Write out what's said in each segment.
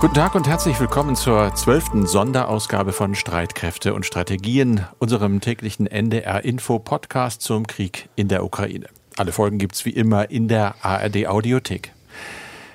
Guten Tag und herzlich willkommen zur zwölften Sonderausgabe von Streitkräfte und Strategien, unserem täglichen NDR-Info-Podcast zum Krieg in der Ukraine. Alle Folgen gibt's wie immer in der ARD-Audiothek.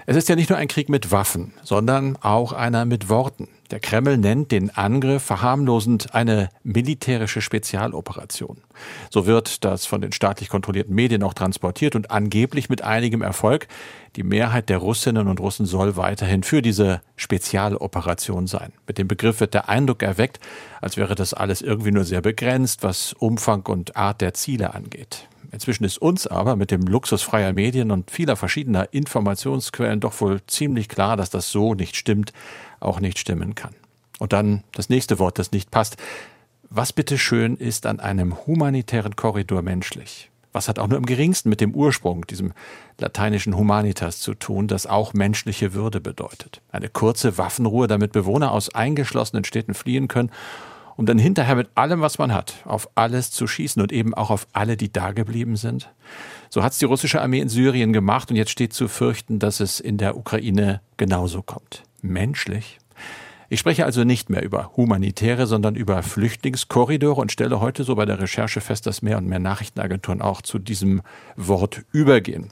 Es ist ja nicht nur ein Krieg mit Waffen, sondern auch einer mit Worten. Der Kreml nennt den Angriff verharmlosend eine militärische Spezialoperation. So wird das von den staatlich kontrollierten Medien auch transportiert und angeblich mit einigem Erfolg. Die Mehrheit der Russinnen und Russen soll weiterhin für diese Spezialoperation sein. Mit dem Begriff wird der Eindruck erweckt, als wäre das alles irgendwie nur sehr begrenzt, was Umfang und Art der Ziele angeht. Inzwischen ist uns aber mit dem Luxus freier Medien und vieler verschiedener Informationsquellen doch wohl ziemlich klar, dass das so nicht stimmt, auch nicht stimmen kann. Und dann das nächste Wort, das nicht passt. Was bitteschön ist an einem humanitären Korridor menschlich? Was hat auch nur im geringsten mit dem Ursprung, diesem lateinischen Humanitas zu tun, das auch menschliche Würde bedeutet? Eine kurze Waffenruhe, damit Bewohner aus eingeschlossenen Städten fliehen können um dann hinterher mit allem, was man hat, auf alles zu schießen und eben auch auf alle, die da geblieben sind? So hat es die russische Armee in Syrien gemacht und jetzt steht zu fürchten, dass es in der Ukraine genauso kommt. Menschlich? Ich spreche also nicht mehr über humanitäre, sondern über Flüchtlingskorridore und stelle heute so bei der Recherche fest, dass mehr und mehr Nachrichtenagenturen auch zu diesem Wort übergehen.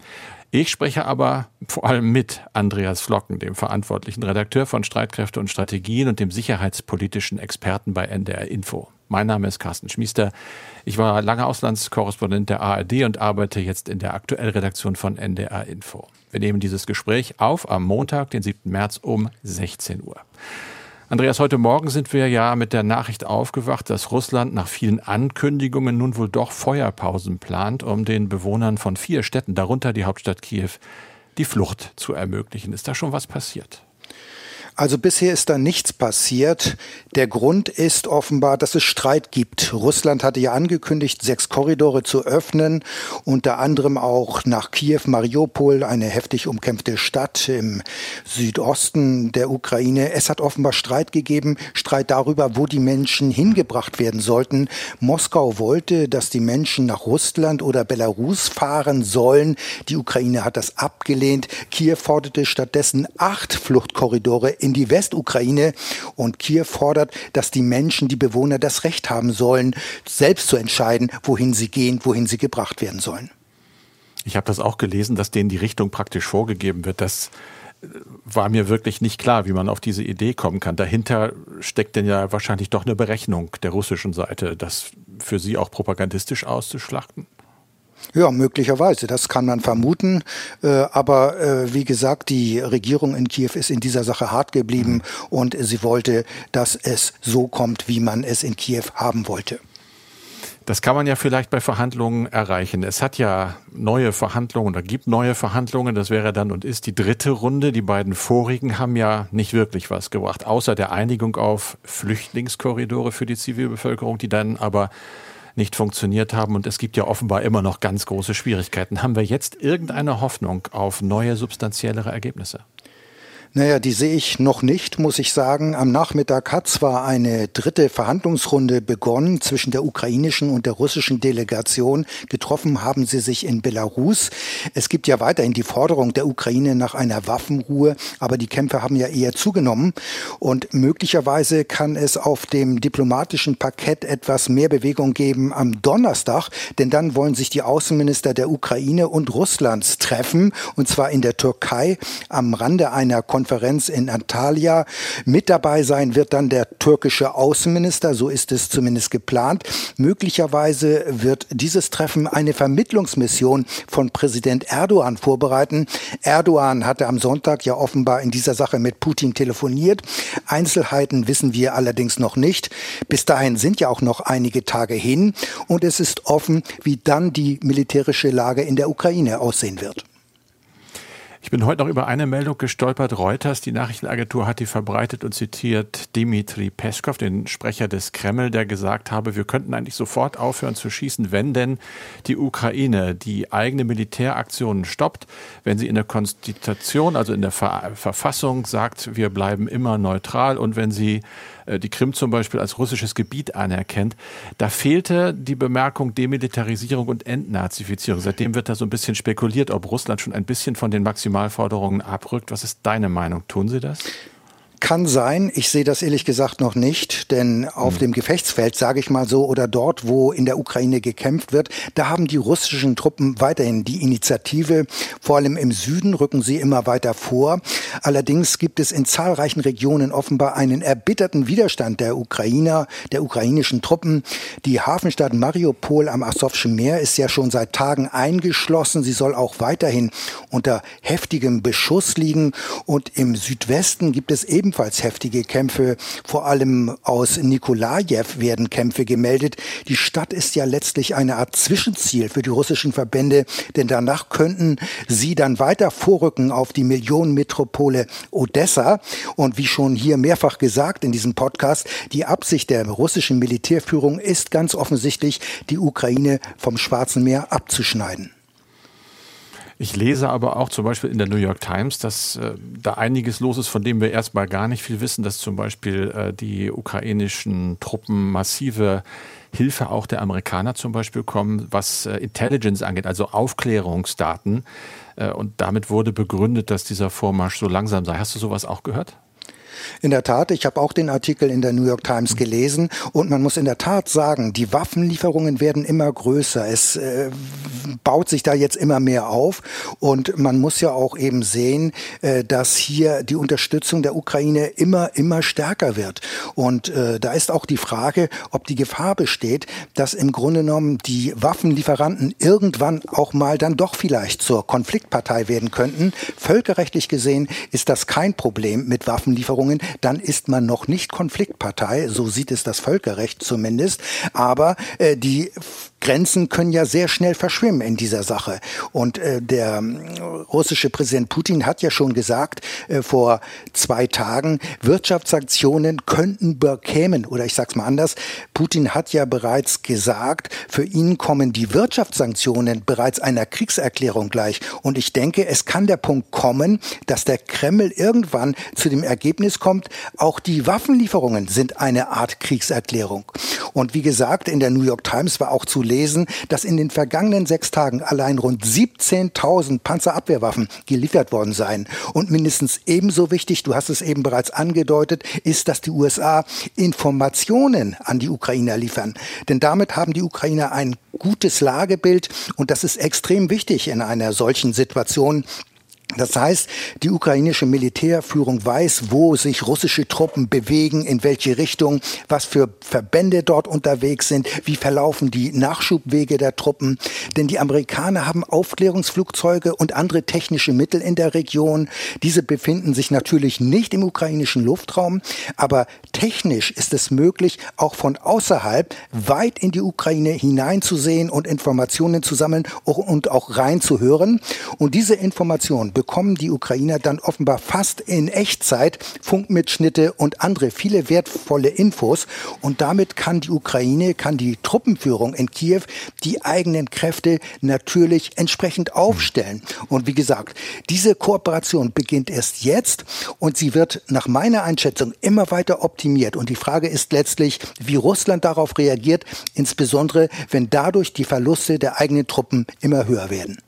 Ich spreche aber vor allem mit Andreas Flocken, dem verantwortlichen Redakteur von Streitkräfte und Strategien und dem sicherheitspolitischen Experten bei NDR Info. Mein Name ist Carsten Schmiester. Ich war lange Auslandskorrespondent der ARD und arbeite jetzt in der Aktuellredaktion von NDR Info. Wir nehmen dieses Gespräch auf am Montag, den 7. März um 16 Uhr. Andreas, heute Morgen sind wir ja mit der Nachricht aufgewacht, dass Russland nach vielen Ankündigungen nun wohl doch Feuerpausen plant, um den Bewohnern von vier Städten, darunter die Hauptstadt Kiew, die Flucht zu ermöglichen. Ist da schon was passiert? Also bisher ist da nichts passiert. Der Grund ist offenbar, dass es Streit gibt. Russland hatte ja angekündigt, sechs Korridore zu öffnen, unter anderem auch nach Kiew, Mariupol, eine heftig umkämpfte Stadt im Südosten der Ukraine. Es hat offenbar Streit gegeben, Streit darüber, wo die Menschen hingebracht werden sollten. Moskau wollte, dass die Menschen nach Russland oder Belarus fahren sollen. Die Ukraine hat das abgelehnt. Kiew forderte stattdessen acht Fluchtkorridore in die Westukraine und Kiew fordert, dass die Menschen, die Bewohner das Recht haben sollen, selbst zu entscheiden, wohin sie gehen, wohin sie gebracht werden sollen. Ich habe das auch gelesen, dass denen die Richtung praktisch vorgegeben wird. Das äh, war mir wirklich nicht klar, wie man auf diese Idee kommen kann. Dahinter steckt denn ja wahrscheinlich doch eine Berechnung der russischen Seite, das für sie auch propagandistisch auszuschlachten. Ja, möglicherweise, das kann man vermuten. Äh, aber äh, wie gesagt, die Regierung in Kiew ist in dieser Sache hart geblieben mhm. und sie wollte, dass es so kommt, wie man es in Kiew haben wollte. Das kann man ja vielleicht bei Verhandlungen erreichen. Es hat ja neue Verhandlungen oder gibt neue Verhandlungen. Das wäre dann und ist die dritte Runde. Die beiden vorigen haben ja nicht wirklich was gebracht, außer der Einigung auf Flüchtlingskorridore für die Zivilbevölkerung, die dann aber nicht funktioniert haben. Und es gibt ja offenbar immer noch ganz große Schwierigkeiten. Haben wir jetzt irgendeine Hoffnung auf neue substanziellere Ergebnisse? Naja, die sehe ich noch nicht, muss ich sagen. Am Nachmittag hat zwar eine dritte Verhandlungsrunde begonnen zwischen der ukrainischen und der russischen Delegation. Getroffen haben sie sich in Belarus. Es gibt ja weiterhin die Forderung der Ukraine nach einer Waffenruhe, aber die Kämpfe haben ja eher zugenommen. Und möglicherweise kann es auf dem diplomatischen Parkett etwas mehr Bewegung geben am Donnerstag, denn dann wollen sich die Außenminister der Ukraine und Russlands treffen, und zwar in der Türkei am Rande einer Konferenz Konferenz in Antalya. Mit dabei sein wird dann der türkische Außenminister, so ist es zumindest geplant. Möglicherweise wird dieses Treffen eine Vermittlungsmission von Präsident Erdogan vorbereiten. Erdogan hatte am Sonntag ja offenbar in dieser Sache mit Putin telefoniert. Einzelheiten wissen wir allerdings noch nicht. Bis dahin sind ja auch noch einige Tage hin und es ist offen, wie dann die militärische Lage in der Ukraine aussehen wird. Ich bin heute noch über eine Meldung gestolpert. Reuters, die Nachrichtenagentur, hat die verbreitet und zitiert Dimitri Peskov, den Sprecher des Kreml, der gesagt habe, wir könnten eigentlich sofort aufhören zu schießen, wenn denn die Ukraine die eigene Militäraktionen stoppt, wenn sie in der Konstitution, also in der Ver Verfassung sagt, wir bleiben immer neutral und wenn sie die Krim zum Beispiel als russisches Gebiet anerkennt. Da fehlte die Bemerkung Demilitarisierung und Entnazifizierung. Seitdem wird da so ein bisschen spekuliert, ob Russland schon ein bisschen von den Maximalforderungen abrückt. Was ist deine Meinung? Tun sie das? Kann sein. Ich sehe das ehrlich gesagt noch nicht, denn auf mhm. dem Gefechtsfeld, sage ich mal so, oder dort, wo in der Ukraine gekämpft wird, da haben die russischen Truppen weiterhin die Initiative. Vor allem im Süden rücken sie immer weiter vor. Allerdings gibt es in zahlreichen Regionen offenbar einen erbitterten Widerstand der Ukrainer, der ukrainischen Truppen. Die Hafenstadt Mariupol am Asowschen Meer ist ja schon seit Tagen eingeschlossen. Sie soll auch weiterhin unter heftigem Beschuss liegen. Und im Südwesten gibt es eben ebenfalls heftige Kämpfe. Vor allem aus Nikolajew werden Kämpfe gemeldet. Die Stadt ist ja letztlich eine Art Zwischenziel für die russischen Verbände, denn danach könnten sie dann weiter vorrücken auf die Millionenmetropole Odessa. Und wie schon hier mehrfach gesagt in diesem Podcast, die Absicht der russischen Militärführung ist ganz offensichtlich, die Ukraine vom Schwarzen Meer abzuschneiden. Ich lese aber auch zum Beispiel in der New York Times, dass äh, da einiges los ist, von dem wir erstmal gar nicht viel wissen, dass zum Beispiel äh, die ukrainischen Truppen massive Hilfe auch der Amerikaner zum Beispiel kommen, was äh, Intelligence angeht, also Aufklärungsdaten. Äh, und damit wurde begründet, dass dieser Vormarsch so langsam sei. Hast du sowas auch gehört? In der Tat, ich habe auch den Artikel in der New York Times gelesen und man muss in der Tat sagen, die Waffenlieferungen werden immer größer. Es äh, baut sich da jetzt immer mehr auf und man muss ja auch eben sehen, äh, dass hier die Unterstützung der Ukraine immer, immer stärker wird. Und äh, da ist auch die Frage, ob die Gefahr besteht, dass im Grunde genommen die Waffenlieferanten irgendwann auch mal dann doch vielleicht zur Konfliktpartei werden könnten. Völkerrechtlich gesehen ist das kein Problem mit Waffenlieferungen Verhandlungen, dann ist man noch nicht Konfliktpartei, so sieht es das Völkerrecht zumindest. Aber äh, die Grenzen können ja sehr schnell verschwimmen in dieser Sache. Und äh, der äh, russische Präsident Putin hat ja schon gesagt äh, vor zwei Tagen, Wirtschaftssanktionen könnten bekämen, oder ich sag's mal anders, Putin hat ja bereits gesagt, für ihn kommen die Wirtschaftssanktionen bereits einer Kriegserklärung gleich. Und ich denke, es kann der Punkt kommen, dass der Kreml irgendwann zu dem Ergebnis kommt, auch die Waffenlieferungen sind eine Art Kriegserklärung. Und wie gesagt, in der New York Times war auch zu lesen, dass in den vergangenen sechs Tagen allein rund 17.000 Panzerabwehrwaffen geliefert worden seien. Und mindestens ebenso wichtig, du hast es eben bereits angedeutet, ist, dass die USA Informationen an die Ukrainer liefern. Denn damit haben die Ukrainer ein gutes Lagebild und das ist extrem wichtig in einer solchen Situation. Das heißt, die ukrainische Militärführung weiß, wo sich russische Truppen bewegen, in welche Richtung, was für Verbände dort unterwegs sind, wie verlaufen die Nachschubwege der Truppen. Denn die Amerikaner haben Aufklärungsflugzeuge und andere technische Mittel in der Region. Diese befinden sich natürlich nicht im ukrainischen Luftraum, aber technisch ist es möglich, auch von außerhalb weit in die Ukraine hineinzusehen und Informationen zu sammeln und auch reinzuhören. Und diese Informationen bekommen die Ukrainer dann offenbar fast in Echtzeit Funkmitschnitte und andere viele wertvolle Infos. Und damit kann die Ukraine, kann die Truppenführung in Kiew die eigenen Kräfte natürlich entsprechend aufstellen. Und wie gesagt, diese Kooperation beginnt erst jetzt und sie wird nach meiner Einschätzung immer weiter optimiert. Und die Frage ist letztlich, wie Russland darauf reagiert, insbesondere wenn dadurch die Verluste der eigenen Truppen immer höher werden.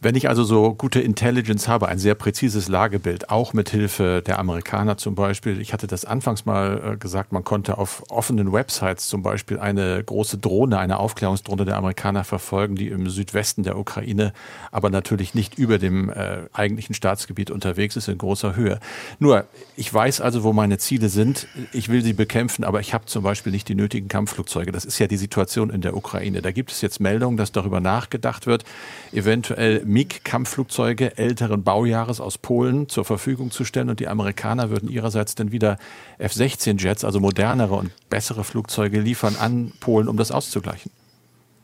Wenn ich also so gute Intelligence habe, ein sehr präzises Lagebild, auch mit Hilfe der Amerikaner zum Beispiel. Ich hatte das anfangs mal äh, gesagt, man konnte auf offenen Websites zum Beispiel eine große Drohne, eine Aufklärungsdrohne der Amerikaner verfolgen, die im Südwesten der Ukraine, aber natürlich nicht über dem äh, eigentlichen Staatsgebiet unterwegs ist in großer Höhe. Nur, ich weiß also, wo meine Ziele sind. Ich will sie bekämpfen, aber ich habe zum Beispiel nicht die nötigen Kampfflugzeuge. Das ist ja die Situation in der Ukraine. Da gibt es jetzt Meldungen, dass darüber nachgedacht wird, eventuell MiG-Kampfflugzeuge älteren Baujahres aus Polen zur Verfügung zu stellen und die Amerikaner würden ihrerseits dann wieder F-16-Jets, also modernere und bessere Flugzeuge liefern an Polen, um das auszugleichen.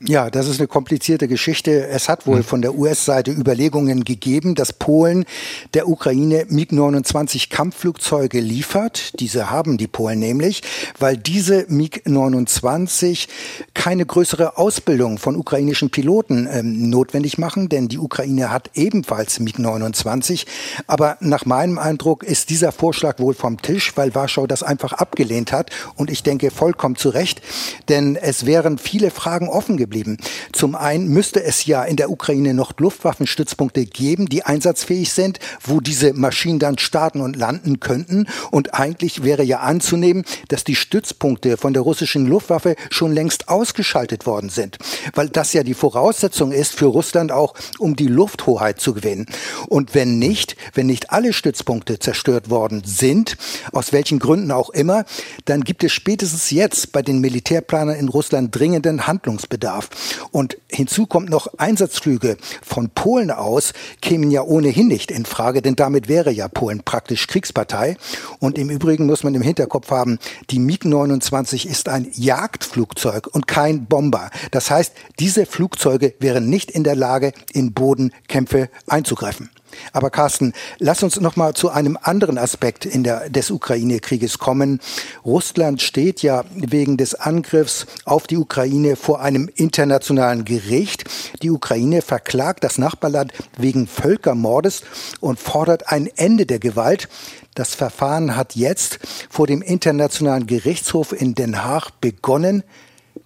Ja, das ist eine komplizierte Geschichte. Es hat wohl hm. von der US-Seite Überlegungen gegeben, dass Polen der Ukraine MiG-29 Kampfflugzeuge liefert. Diese haben die Polen nämlich, weil diese MiG-29 keine größere Ausbildung von ukrainischen Piloten ähm, notwendig machen, denn die Ukraine hat ebenfalls MiG-29. Aber nach meinem Eindruck ist dieser Vorschlag wohl vom Tisch, weil Warschau das einfach abgelehnt hat. Und ich denke vollkommen zu Recht, denn es wären viele Fragen offen geblieben geblieben. Zum einen müsste es ja in der Ukraine noch Luftwaffenstützpunkte geben, die einsatzfähig sind, wo diese Maschinen dann starten und landen könnten. Und eigentlich wäre ja anzunehmen, dass die Stützpunkte von der russischen Luftwaffe schon längst ausgeschaltet worden sind, weil das ja die Voraussetzung ist für Russland auch, um die Lufthoheit zu gewinnen. Und wenn nicht, wenn nicht alle Stützpunkte zerstört worden sind, aus welchen Gründen auch immer, dann gibt es spätestens jetzt bei den Militärplanern in Russland dringenden Handlungsbedarf. Und hinzu kommt noch Einsatzflüge von Polen aus kämen ja ohnehin nicht in Frage, denn damit wäre ja Polen praktisch Kriegspartei. Und im Übrigen muss man im Hinterkopf haben, die MiG-29 ist ein Jagdflugzeug und kein Bomber. Das heißt, diese Flugzeuge wären nicht in der Lage, in Bodenkämpfe einzugreifen. Aber Carsten, lass uns noch mal zu einem anderen Aspekt in der, des Ukraine-Krieges kommen. Russland steht ja wegen des Angriffs auf die Ukraine vor einem internationalen Gericht. Die Ukraine verklagt das Nachbarland wegen Völkermordes und fordert ein Ende der Gewalt. Das Verfahren hat jetzt vor dem Internationalen Gerichtshof in Den Haag begonnen.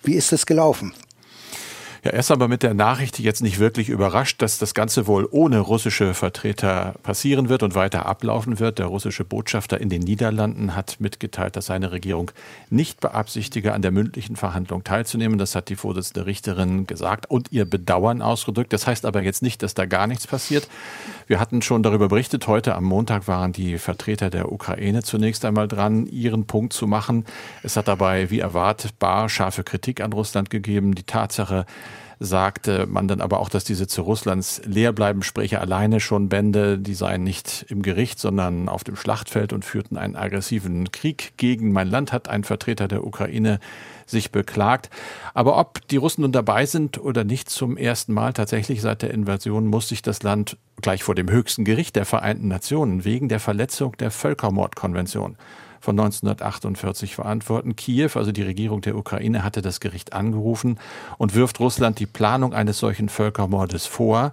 Wie ist es gelaufen? Ja, erst aber mit der Nachricht, jetzt nicht wirklich überrascht, dass das Ganze wohl ohne russische Vertreter passieren wird und weiter ablaufen wird. Der russische Botschafter in den Niederlanden hat mitgeteilt, dass seine Regierung nicht beabsichtige, an der mündlichen Verhandlung teilzunehmen. Das hat die Vorsitzende Richterin gesagt und ihr Bedauern ausgedrückt. Das heißt aber jetzt nicht, dass da gar nichts passiert. Wir hatten schon darüber berichtet. Heute am Montag waren die Vertreter der Ukraine zunächst einmal dran, ihren Punkt zu machen. Es hat dabei, wie erwartbar, scharfe Kritik an Russland gegeben. Die Tatsache, sagte man dann aber auch, dass diese zu Russlands leer bleiben Sprecher alleine schon Bände, die seien nicht im Gericht, sondern auf dem Schlachtfeld und führten einen aggressiven Krieg gegen mein Land, hat ein Vertreter der Ukraine sich beklagt. Aber ob die Russen nun dabei sind oder nicht zum ersten Mal tatsächlich seit der Invasion, muss sich das Land gleich vor dem höchsten Gericht der Vereinten Nationen wegen der Verletzung der Völkermordkonvention von 1948 verantworten. Kiew, also die Regierung der Ukraine, hatte das Gericht angerufen und wirft Russland die Planung eines solchen Völkermordes vor.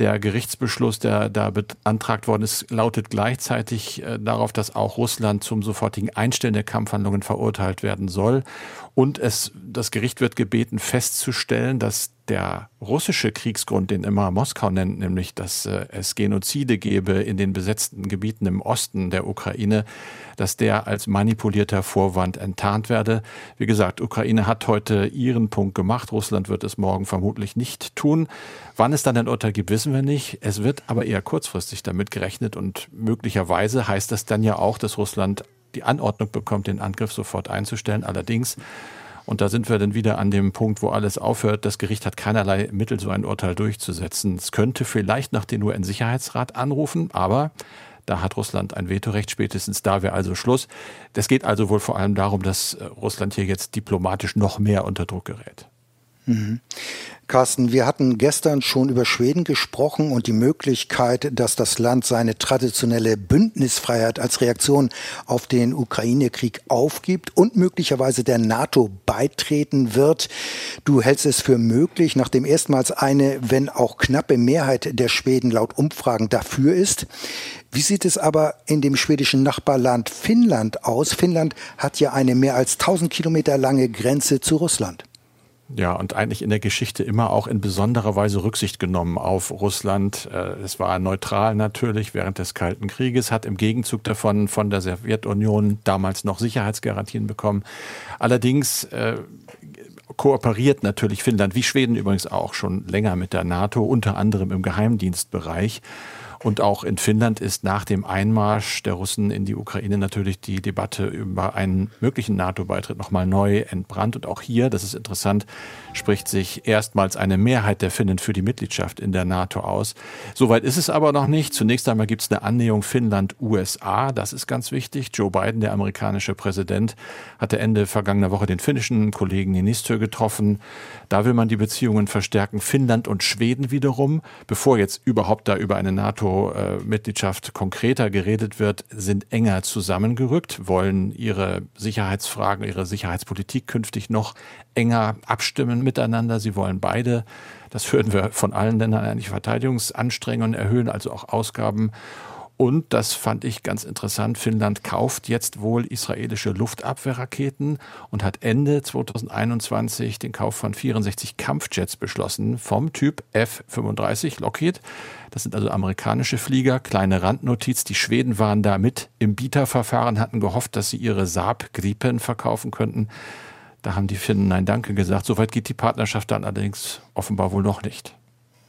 Der Gerichtsbeschluss, der da beantragt worden ist, lautet gleichzeitig äh, darauf, dass auch Russland zum sofortigen Einstellen der Kampfhandlungen verurteilt werden soll. Und es, das Gericht wird gebeten, festzustellen, dass der russische Kriegsgrund, den immer Moskau nennt, nämlich dass äh, es Genozide gebe in den besetzten Gebieten im Osten der Ukraine, dass der als manipulierter Vorwand enttarnt werde. Wie gesagt, Ukraine hat heute ihren Punkt gemacht. Russland wird es morgen vermutlich nicht tun. Wann es dann ein Urteil gibt, wissen wir nicht. Es wird aber eher kurzfristig damit gerechnet und möglicherweise heißt das dann ja auch, dass Russland die Anordnung bekommt, den Angriff sofort einzustellen. Allerdings und da sind wir dann wieder an dem Punkt, wo alles aufhört. Das Gericht hat keinerlei Mittel, so ein Urteil durchzusetzen. Es könnte vielleicht nach den UN-Sicherheitsrat anrufen, aber da hat Russland ein Vetorecht, spätestens da wäre also Schluss. Das geht also wohl vor allem darum, dass Russland hier jetzt diplomatisch noch mehr unter Druck gerät. Mhm. Carsten, wir hatten gestern schon über Schweden gesprochen und die Möglichkeit, dass das Land seine traditionelle Bündnisfreiheit als Reaktion auf den Ukraine-Krieg aufgibt und möglicherweise der NATO beitreten wird. Du hältst es für möglich, nachdem erstmals eine, wenn auch knappe Mehrheit der Schweden laut Umfragen dafür ist. Wie sieht es aber in dem schwedischen Nachbarland Finnland aus? Finnland hat ja eine mehr als 1000 Kilometer lange Grenze zu Russland. Ja, und eigentlich in der Geschichte immer auch in besonderer Weise Rücksicht genommen auf Russland. Äh, es war neutral natürlich während des Kalten Krieges, hat im Gegenzug davon von der Sowjetunion damals noch Sicherheitsgarantien bekommen. Allerdings äh, kooperiert natürlich Finnland, wie Schweden übrigens auch, schon länger mit der NATO, unter anderem im Geheimdienstbereich. Und auch in Finnland ist nach dem Einmarsch der Russen in die Ukraine natürlich die Debatte über einen möglichen NATO-Beitritt nochmal neu entbrannt. Und auch hier, das ist interessant, spricht sich erstmals eine Mehrheit der Finnen für die Mitgliedschaft in der NATO aus. Soweit ist es aber noch nicht. Zunächst einmal gibt es eine Annäherung Finnland-USA. Das ist ganz wichtig. Joe Biden, der amerikanische Präsident, hatte Ende vergangener Woche den finnischen Kollegen Niinistö getroffen. Da will man die Beziehungen verstärken. Finnland und Schweden wiederum, bevor jetzt überhaupt da über eine NATO-Mitgliedschaft konkreter geredet wird, sind enger zusammengerückt, wollen ihre Sicherheitsfragen, ihre Sicherheitspolitik künftig noch enger abstimmen miteinander. Sie wollen beide, das hören wir von allen Ländern eigentlich, Verteidigungsanstrengungen erhöhen, also auch Ausgaben. Und das fand ich ganz interessant. Finnland kauft jetzt wohl israelische Luftabwehrraketen und hat Ende 2021 den Kauf von 64 Kampfjets beschlossen vom Typ F-35 Lockheed. Das sind also amerikanische Flieger. Kleine Randnotiz. Die Schweden waren da mit im Bieterverfahren, hatten gehofft, dass sie ihre Saab Gripen verkaufen könnten. Da haben die Finnen Nein Danke gesagt. Soweit geht die Partnerschaft dann allerdings offenbar wohl noch nicht.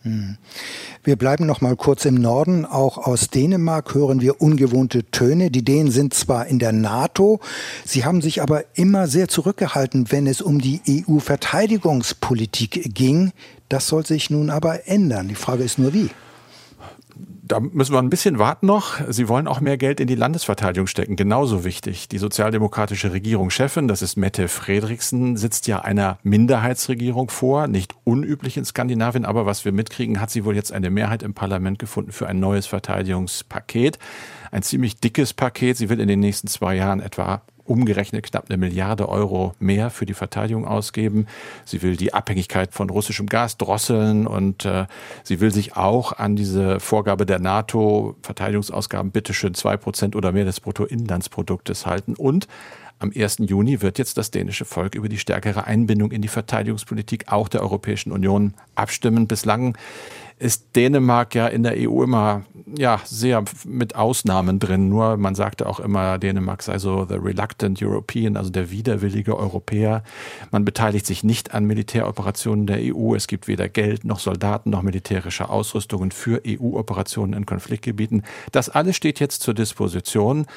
Wir bleiben noch mal kurz im Norden. Auch aus Dänemark hören wir ungewohnte Töne. Die Dänen sind zwar in der NATO, sie haben sich aber immer sehr zurückgehalten, wenn es um die EU-Verteidigungspolitik ging. Das soll sich nun aber ändern. Die Frage ist nur wie da müssen wir ein bisschen warten noch. Sie wollen auch mehr Geld in die Landesverteidigung stecken. Genauso wichtig. Die sozialdemokratische Regierungschefin, das ist Mette Frederiksen, sitzt ja einer Minderheitsregierung vor. Nicht unüblich in Skandinavien, aber was wir mitkriegen, hat sie wohl jetzt eine Mehrheit im Parlament gefunden für ein neues Verteidigungspaket. Ein ziemlich dickes Paket. Sie will in den nächsten zwei Jahren etwa umgerechnet knapp eine Milliarde Euro mehr für die Verteidigung ausgeben. Sie will die Abhängigkeit von russischem Gas drosseln und äh, sie will sich auch an diese Vorgabe der NATO, Verteidigungsausgaben bitteschön zwei Prozent oder mehr des Bruttoinlandsproduktes halten. Und am 1. Juni wird jetzt das dänische Volk über die stärkere Einbindung in die Verteidigungspolitik auch der Europäischen Union abstimmen. Bislang ist Dänemark ja in der EU immer ja sehr mit Ausnahmen drin. Nur man sagte auch immer, Dänemark sei so the reluctant European, also der widerwillige Europäer. Man beteiligt sich nicht an Militäroperationen der EU. Es gibt weder Geld noch Soldaten noch militärische Ausrüstungen für EU-Operationen in Konfliktgebieten. Das alles steht jetzt zur Disposition.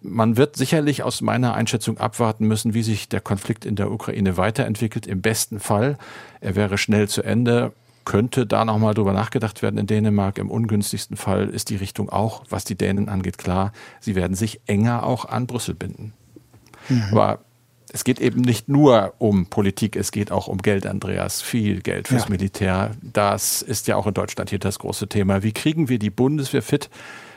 Man wird sicherlich aus meiner Einschätzung abwarten müssen, wie sich der Konflikt in der Ukraine weiterentwickelt. Im besten Fall, er wäre schnell zu Ende könnte da nochmal drüber nachgedacht werden in Dänemark. Im ungünstigsten Fall ist die Richtung auch, was die Dänen angeht, klar. Sie werden sich enger auch an Brüssel binden. Mhm. Aber es geht eben nicht nur um Politik, es geht auch um Geld, Andreas. Viel Geld fürs ja. Militär. Das ist ja auch in Deutschland hier das große Thema. Wie kriegen wir die Bundeswehr fit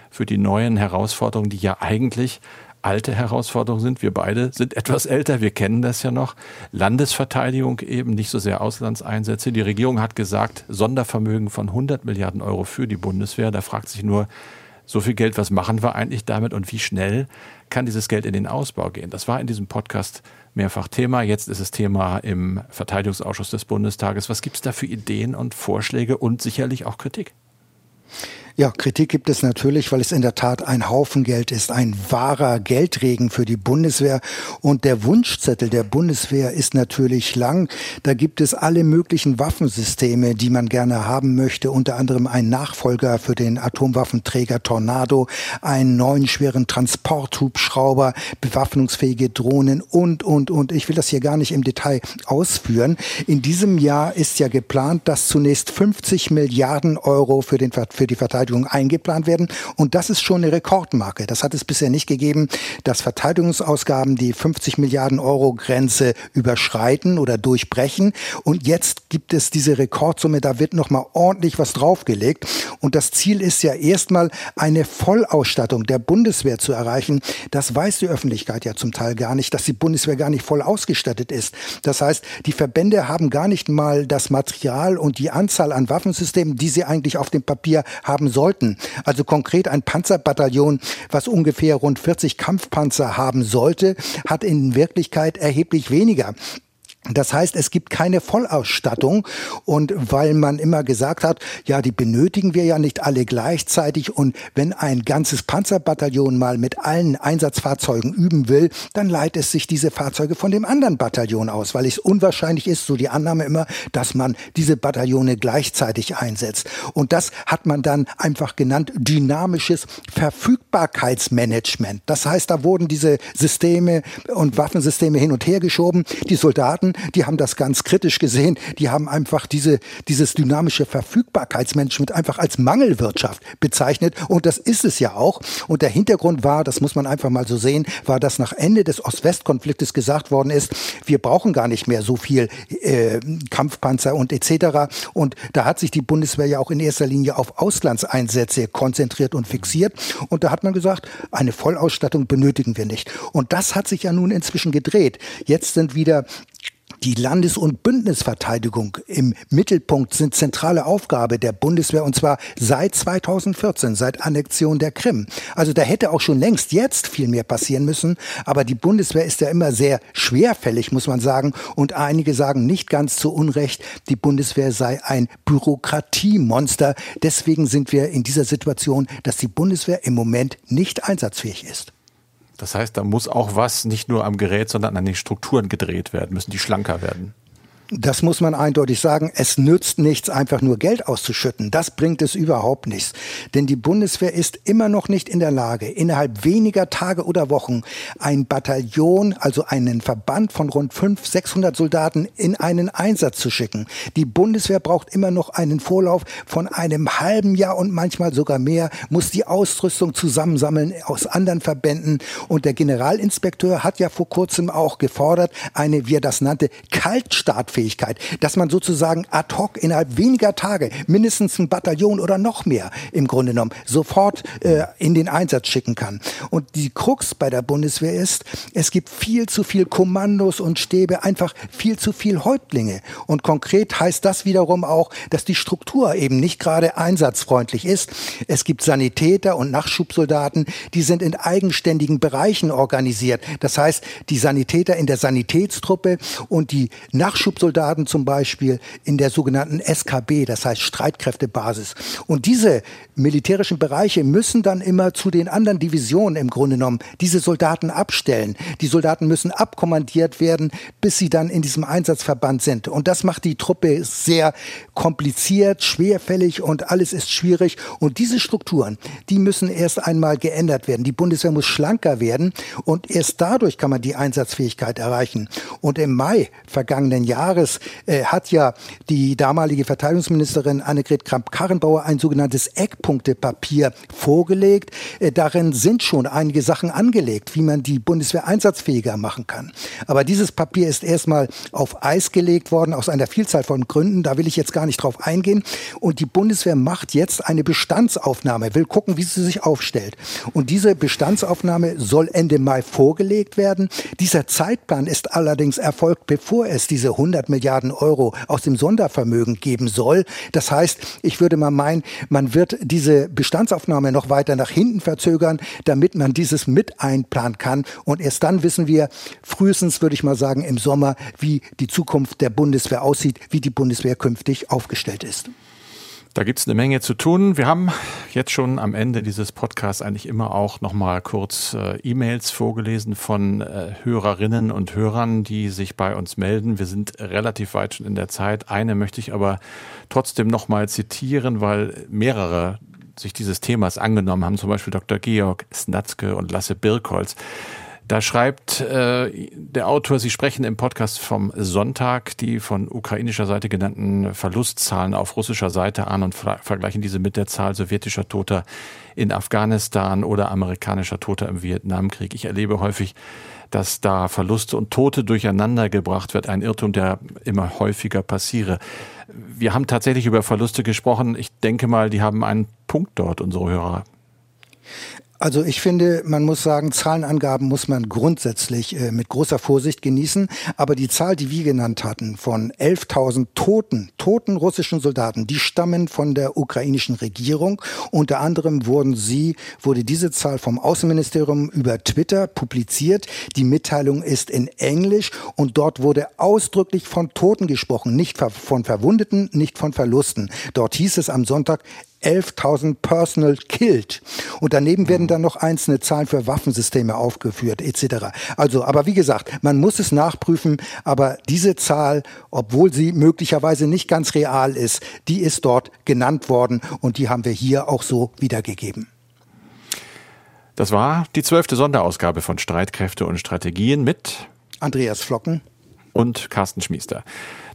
für die neuen Herausforderungen, die ja eigentlich alte Herausforderungen sind. Wir beide sind etwas älter, wir kennen das ja noch. Landesverteidigung eben, nicht so sehr Auslandseinsätze. Die Regierung hat gesagt, Sondervermögen von 100 Milliarden Euro für die Bundeswehr. Da fragt sich nur, so viel Geld, was machen wir eigentlich damit und wie schnell kann dieses Geld in den Ausbau gehen? Das war in diesem Podcast mehrfach Thema. Jetzt ist es Thema im Verteidigungsausschuss des Bundestages. Was gibt es da für Ideen und Vorschläge und sicherlich auch Kritik? Ja, Kritik gibt es natürlich, weil es in der Tat ein Haufen Geld ist, ein wahrer Geldregen für die Bundeswehr. Und der Wunschzettel der Bundeswehr ist natürlich lang. Da gibt es alle möglichen Waffensysteme, die man gerne haben möchte, unter anderem ein Nachfolger für den Atomwaffenträger Tornado, einen neuen schweren Transporthubschrauber, bewaffnungsfähige Drohnen und, und, und. Ich will das hier gar nicht im Detail ausführen. In diesem Jahr ist ja geplant, dass zunächst 50 Milliarden Euro für, den, für die Verteidigung Verteidigung eingeplant werden. Und das ist schon eine Rekordmarke. Das hat es bisher nicht gegeben, dass Verteidigungsausgaben die 50 Milliarden Euro Grenze überschreiten oder durchbrechen. Und jetzt gibt es diese Rekordsumme, da wird nochmal ordentlich was draufgelegt. Und das Ziel ist ja erstmal eine Vollausstattung der Bundeswehr zu erreichen. Das weiß die Öffentlichkeit ja zum Teil gar nicht, dass die Bundeswehr gar nicht voll ausgestattet ist. Das heißt, die Verbände haben gar nicht mal das Material und die Anzahl an Waffensystemen, die sie eigentlich auf dem Papier haben sollten. Also konkret ein Panzerbataillon, was ungefähr rund 40 Kampfpanzer haben sollte, hat in Wirklichkeit erheblich weniger. Das heißt, es gibt keine Vollausstattung und weil man immer gesagt hat, ja, die benötigen wir ja nicht alle gleichzeitig und wenn ein ganzes Panzerbataillon mal mit allen Einsatzfahrzeugen üben will, dann leitet es sich diese Fahrzeuge von dem anderen Bataillon aus, weil es unwahrscheinlich ist, so die Annahme immer, dass man diese Bataillone gleichzeitig einsetzt. Und das hat man dann einfach genannt dynamisches Verfügbarkeitsmanagement. Das heißt, da wurden diese Systeme und Waffensysteme hin und her geschoben. Die Soldaten die haben das ganz kritisch gesehen. Die haben einfach diese, dieses dynamische Verfügbarkeitsmanagement einfach als Mangelwirtschaft bezeichnet. Und das ist es ja auch. Und der Hintergrund war, das muss man einfach mal so sehen, war, dass nach Ende des Ost-West-Konfliktes gesagt worden ist, wir brauchen gar nicht mehr so viel äh, Kampfpanzer und etc. Und da hat sich die Bundeswehr ja auch in erster Linie auf Auslandseinsätze konzentriert und fixiert. Und da hat man gesagt, eine Vollausstattung benötigen wir nicht. Und das hat sich ja nun inzwischen gedreht. Jetzt sind wieder Die Landes- und Bündnisverteidigung im Mittelpunkt sind zentrale Aufgabe der Bundeswehr und zwar seit 2014, seit Annexion der Krim. Also da hätte auch schon längst jetzt viel mehr passieren müssen, aber die Bundeswehr ist ja immer sehr schwerfällig, muss man sagen, und einige sagen nicht ganz zu Unrecht, die Bundeswehr sei ein Bürokratiemonster. Deswegen sind wir in dieser Situation, dass die Bundeswehr im Moment nicht einsatzfähig ist. Das heißt, da muss auch was nicht nur am Gerät, sondern an den Strukturen gedreht werden, müssen die schlanker werden. Das muss man eindeutig sagen. Es nützt nichts, einfach nur Geld auszuschütten. Das bringt es überhaupt nichts. Denn die Bundeswehr ist immer noch nicht in der Lage, innerhalb weniger Tage oder Wochen ein Bataillon, also einen Verband von rund 500, 600 Soldaten in einen Einsatz zu schicken. Die Bundeswehr braucht immer noch einen Vorlauf von einem halben Jahr und manchmal sogar mehr, muss die Ausrüstung zusammensammeln aus anderen Verbänden. Und der Generalinspekteur hat ja vor kurzem auch gefordert, eine, wie er das nannte, Kaltstart Fähigkeit, dass man sozusagen ad hoc innerhalb weniger Tage mindestens ein Bataillon oder noch mehr im Grunde genommen sofort äh, in den Einsatz schicken kann. Und die Krux bei der Bundeswehr ist, es gibt viel zu viel Kommandos und Stäbe, einfach viel zu viel Häuptlinge. Und konkret heißt das wiederum auch, dass die Struktur eben nicht gerade einsatzfreundlich ist. Es gibt Sanitäter und Nachschubsoldaten, die sind in eigenständigen Bereichen organisiert. Das heißt, die Sanitäter in der Sanitätstruppe und die Nachschubsoldaten Soldaten zum Beispiel in der sogenannten SKB, das heißt Streitkräftebasis. Und diese militärischen Bereiche müssen dann immer zu den anderen Divisionen im Grunde genommen diese Soldaten abstellen. Die Soldaten müssen abkommandiert werden, bis sie dann in diesem Einsatzverband sind. Und das macht die Truppe sehr kompliziert, schwerfällig und alles ist schwierig. Und diese Strukturen, die müssen erst einmal geändert werden. Die Bundeswehr muss schlanker werden und erst dadurch kann man die Einsatzfähigkeit erreichen. Und im Mai vergangenen Jahres äh, hat ja die damalige Verteidigungsministerin Annegret Kramp-Karrenbauer ein sogenanntes Eckpunktepapier vorgelegt. Äh, darin sind schon einige Sachen angelegt, wie man die Bundeswehr einsatzfähiger machen kann. Aber dieses Papier ist erstmal auf Eis gelegt worden aus einer Vielzahl von Gründen. Da will ich jetzt gar nicht drauf eingehen. Und die Bundeswehr macht jetzt eine Bestandsaufnahme, will gucken, wie sie sich aufstellt. Und diese Bestandsaufnahme soll Ende Mai vorgelegt werden. Dieser Zeitplan ist allerdings erfolgt, bevor es diese 100 100 Milliarden Euro aus dem Sondervermögen geben soll. Das heißt, ich würde mal meinen, man wird diese Bestandsaufnahme noch weiter nach hinten verzögern, damit man dieses mit einplanen kann. Und erst dann wissen wir, frühestens würde ich mal sagen, im Sommer, wie die Zukunft der Bundeswehr aussieht, wie die Bundeswehr künftig aufgestellt ist. Da gibt es eine Menge zu tun. Wir haben jetzt schon am Ende dieses Podcasts eigentlich immer auch nochmal kurz äh, E-Mails vorgelesen von äh, Hörerinnen und Hörern, die sich bei uns melden. Wir sind relativ weit schon in der Zeit. Eine möchte ich aber trotzdem nochmal zitieren, weil mehrere sich dieses Themas angenommen haben, zum Beispiel Dr. Georg Snatzke und Lasse Birkholz. Da schreibt äh, der Autor, Sie sprechen im Podcast vom Sonntag die von ukrainischer Seite genannten Verlustzahlen auf russischer Seite an und vergleichen diese mit der Zahl sowjetischer Toter in Afghanistan oder amerikanischer Toter im Vietnamkrieg. Ich erlebe häufig, dass da Verluste und Tote durcheinander gebracht wird. Ein Irrtum, der immer häufiger passiere. Wir haben tatsächlich über Verluste gesprochen. Ich denke mal, die haben einen Punkt dort, unsere Hörer. Also ich finde, man muss sagen, Zahlenangaben muss man grundsätzlich äh, mit großer Vorsicht genießen. Aber die Zahl, die wir genannt hatten, von 11.000 toten, toten russischen Soldaten, die stammen von der ukrainischen Regierung. Unter anderem wurden sie, wurde diese Zahl vom Außenministerium über Twitter publiziert. Die Mitteilung ist in Englisch und dort wurde ausdrücklich von Toten gesprochen, nicht von Verwundeten, nicht von Verlusten. Dort hieß es am Sonntag, 11.000 Personal killed. Und daneben werden dann noch einzelne Zahlen für Waffensysteme aufgeführt, etc. Also, aber wie gesagt, man muss es nachprüfen, aber diese Zahl, obwohl sie möglicherweise nicht ganz real ist, die ist dort genannt worden und die haben wir hier auch so wiedergegeben. Das war die zwölfte Sonderausgabe von Streitkräfte und Strategien mit Andreas Flocken und Carsten Schmiester.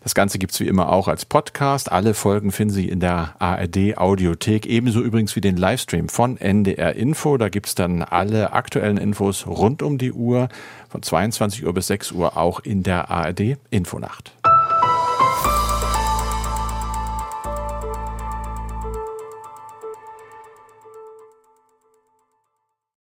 Das Ganze gibt's wie immer auch als Podcast. Alle Folgen finden Sie in der ARD Audiothek, ebenso übrigens wie den Livestream von NDR Info. Da gibt's dann alle aktuellen Infos rund um die Uhr von 22 Uhr bis 6 Uhr auch in der ARD Infonacht.